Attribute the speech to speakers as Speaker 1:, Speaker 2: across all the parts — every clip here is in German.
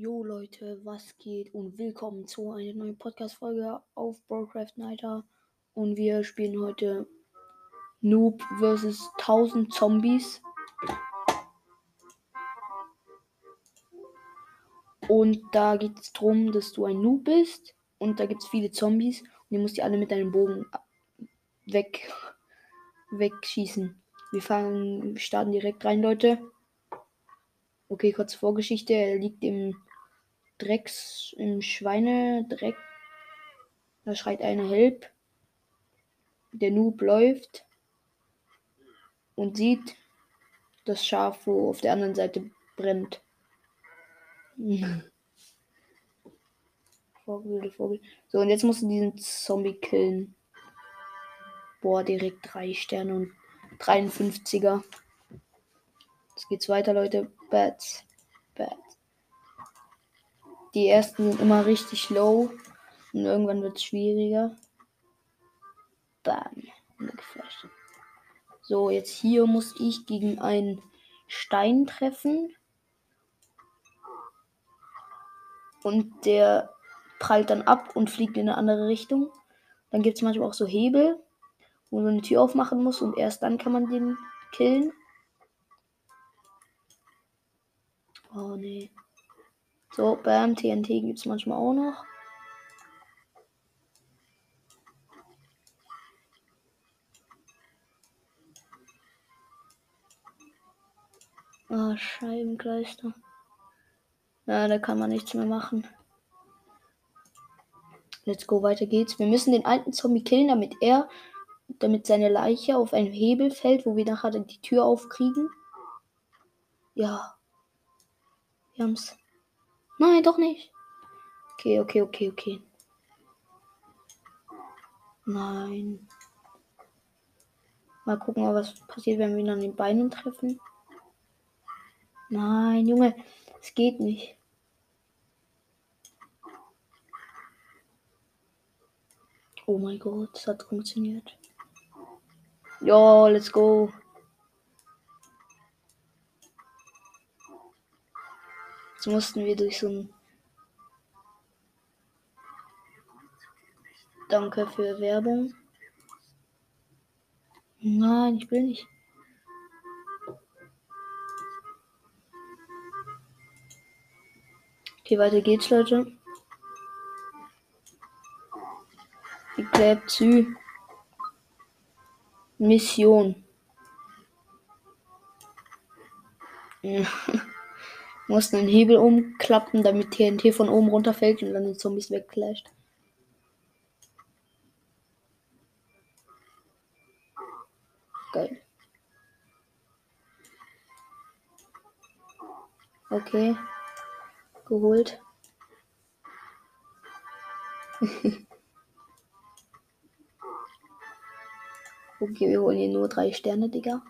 Speaker 1: Jo Leute, was geht und willkommen zu einer neuen Podcast-Folge auf Broadcraft Nighter. Und wir spielen heute Noob vs 1000 Zombies. Und da geht es darum, dass du ein Noob bist und da gibt es viele Zombies und du musst die alle mit deinem Bogen weg, wegschießen. Wir fangen, wir starten direkt rein, Leute. Okay, kurz Vorgeschichte. Er liegt im Drecks, im Schweinedreck. Da schreit einer Help. Der Noob läuft und sieht das Schaf, wo auf der anderen Seite brennt. Vogel, Vogel. So, und jetzt musst du diesen Zombie killen. Boah, direkt drei Sterne und 53er. Jetzt geht's weiter, Leute. Bats. Bats. Die ersten sind immer richtig low. Und irgendwann wird es schwieriger. Bam. So, jetzt hier muss ich gegen einen Stein treffen. Und der prallt dann ab und fliegt in eine andere Richtung. Dann gibt es manchmal auch so Hebel, wo man eine Tür aufmachen muss und erst dann kann man den killen. Oh nee. So, bam, TNT gibt es manchmal auch noch. Ah, oh, Scheibenkleister. Ja, da kann man nichts mehr machen. Let's go, weiter geht's. Wir müssen den alten Zombie killen, damit er, damit seine Leiche auf einen Hebel fällt, wo wir nachher die Tür aufkriegen. Ja. Wir haben's. Nein, doch nicht. Okay, okay, okay, okay. Nein. Mal gucken, was passiert, wenn wir ihn an den Beinen treffen. Nein, Junge, es geht nicht. Oh mein Gott, es hat funktioniert. Ja, let's go. Mussten wir durch so ein. Danke für Werbung. Nein, ich will nicht. Okay, weiter geht's, Leute. Geklebt Mission. Mussten den Hebel umklappen, damit TNT von oben runterfällt und dann die Zombies wegflasht. Geil. Okay. Geholt. Okay, wir holen hier nur drei Sterne, Digga.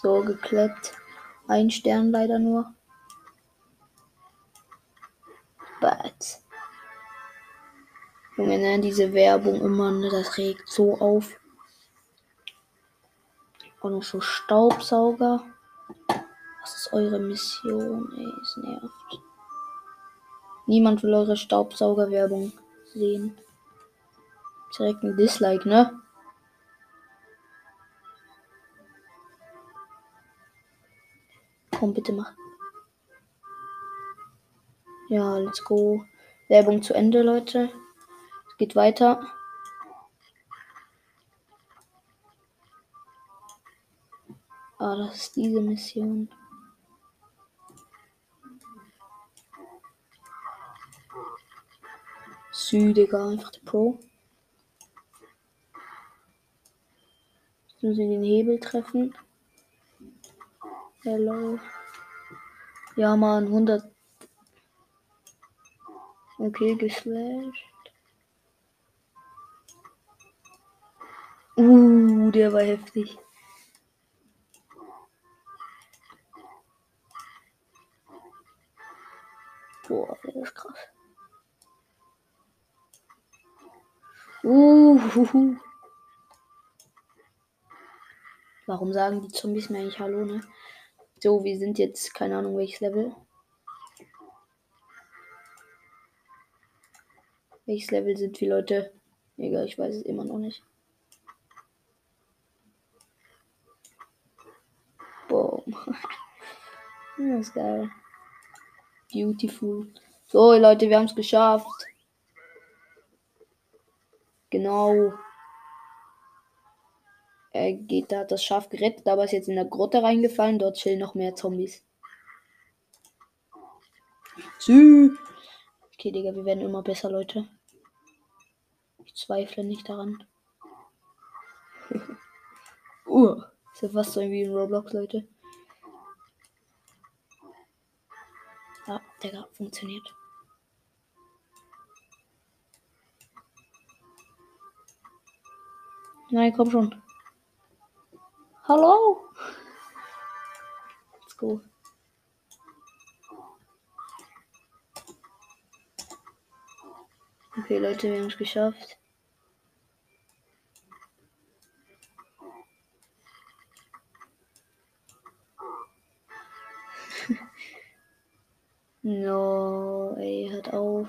Speaker 1: So, gekleppt. Ein Stern leider nur. But. Junge, ne, diese Werbung immer, ne, das regt so auf. Auch noch so Staubsauger. Was ist eure Mission? Ey, es nervt. Niemand will eure Staubsaugerwerbung sehen. Direkt ein Dislike, ne? Komm, bitte mach. Ja, let's go. Werbung zu Ende, Leute. Es geht weiter. Ah, das ist diese Mission. Südiger, einfach der Pro. Jetzt müssen wir den Hebel treffen. Hello. Ja, Mann, 100. Okay, geslasht. Uh, der war heftig. Boah, das ist krass. Uhuhu. Warum sagen die Zombies mir eigentlich Hallo, ne? So, wir sind jetzt, keine Ahnung welches Level. Welches Level sind wir, Leute? Egal, ich weiß es immer noch nicht. Boom. das ist geil. Beautiful. So, Leute, wir haben es geschafft. Genau. Er geht, da hat das Schaf gerettet, aber ist jetzt in der Grotte reingefallen. Dort chillen noch mehr Zombies. Sü. Okay, Digga, wir werden immer besser, Leute. Ich zweifle nicht daran. uh, ist ja fast so wie in Roblox, Leute. Ah, Digga, funktioniert. Nein, komm schon. Hallo? Let's go. Okay, Leute, wir haben es geschafft. no, ey, hört auf.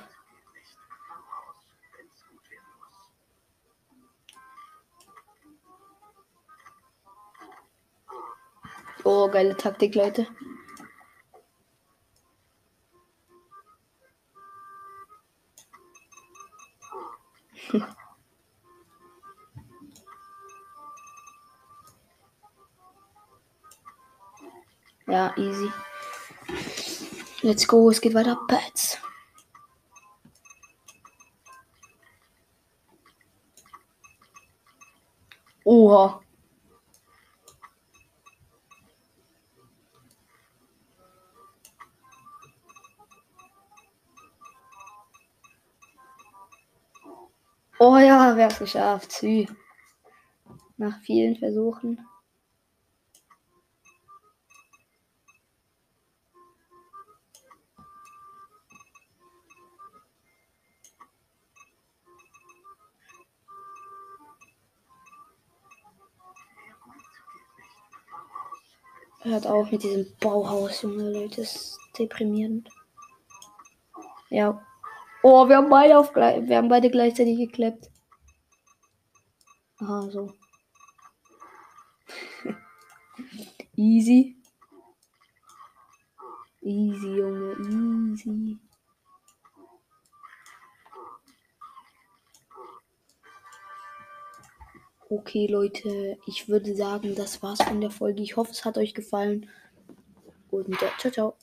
Speaker 1: Oh, geile Taktik, Leute. ja, easy. Let's go, es geht weiter. Pets. Oha. Oh ja, wer es geschafft. Sü. Nach vielen Versuchen. Hört auf mit diesem Bauhaus, Junge, Leute. Ist deprimierend. Ja. Oh, wir haben beide auf wir haben beide gleichzeitig geklappt. Aha, so. Easy. Easy, Junge, easy. Okay, Leute, ich würde sagen, das war's von der Folge. Ich hoffe, es hat euch gefallen. Und ja, ciao, ciao.